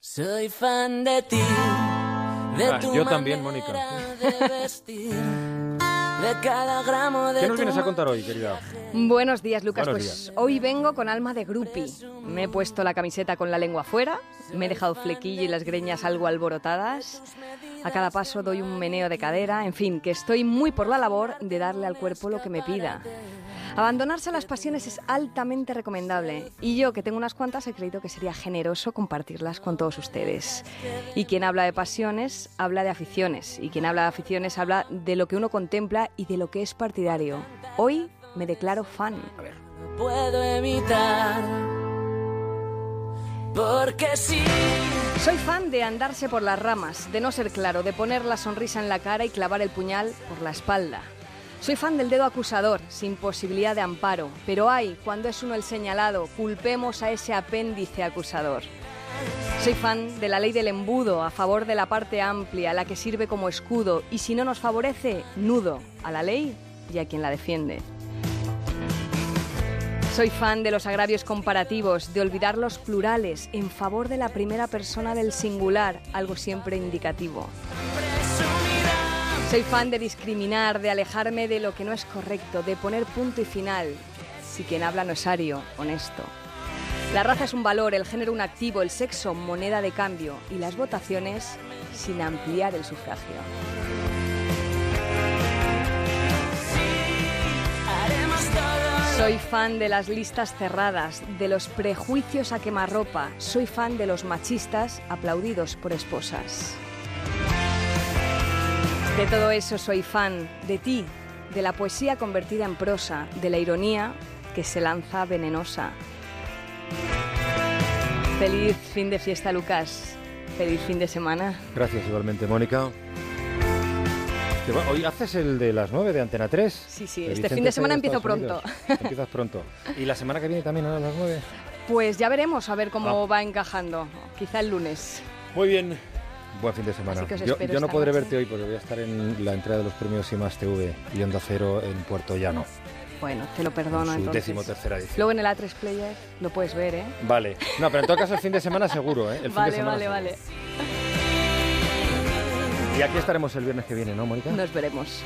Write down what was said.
Soy fan de ti, de Ah, tu yo también, manera Mónica. de vestir, de cada gramo de ¿Qué nos vienes a contar hoy, querida? Buenos días, Lucas. Buenos pues días. hoy vengo con alma de grupi. Me he puesto la camiseta con la lengua fuera, me he dejado flequillo y las greñas algo alborotadas. A cada paso doy un meneo de cadera, en fin, que estoy muy por la labor de darle al cuerpo lo que me pida. Abandonarse a las pasiones es altamente recomendable y yo, que tengo unas cuantas, he creído que sería generoso compartirlas con todos ustedes. Y quien habla de pasiones, habla de aficiones. Y quien habla de aficiones, habla de lo que uno contempla y de lo que es partidario. Hoy me declaro fan. No puedo evitar, porque sí. Soy fan de andarse por las ramas, de no ser claro, de poner la sonrisa en la cara y clavar el puñal por la espalda. Soy fan del dedo acusador, sin posibilidad de amparo, pero hay, cuando es uno el señalado, culpemos a ese apéndice acusador. Soy fan de la ley del embudo, a favor de la parte amplia, la que sirve como escudo, y si no nos favorece, nudo a la ley y a quien la defiende. Soy fan de los agravios comparativos, de olvidar los plurales en favor de la primera persona del singular, algo siempre indicativo. Soy fan de discriminar, de alejarme de lo que no es correcto, de poner punto y final, si quien habla no es ario, honesto. La raza es un valor, el género un activo, el sexo moneda de cambio y las votaciones sin ampliar el sufragio. Soy fan de las listas cerradas, de los prejuicios a quemarropa. Soy fan de los machistas aplaudidos por esposas. De todo eso soy fan, de ti, de la poesía convertida en prosa, de la ironía que se lanza venenosa. Feliz fin de fiesta, Lucas. Feliz fin de semana. Gracias igualmente, Mónica. Hoy haces el de las 9 de Antena 3. Sí, sí, este Vicente fin de semana empiezo Unidos. Empiezas pronto. ¿Y la semana que viene también a las 9? Pues ya veremos a ver cómo Ah. va encajando. Quizá el lunes. Muy bien. Buen fin de semana. Yo, no podré noche. verte hoy porque voy a estar en la entrega de los premios IMAX TV y Onda Cero en Puerto Llano. Bueno, te lo perdono su entonces. décimo tercera edición. Luego en el A3 Player lo puedes ver, ¿eh? Vale. No, pero en todo caso el fin de semana seguro, ¿eh? El fin de Vale, semana vale, seguro. vale. Y aquí estaremos el viernes que viene, ¿no, Mónica? Nos veremos.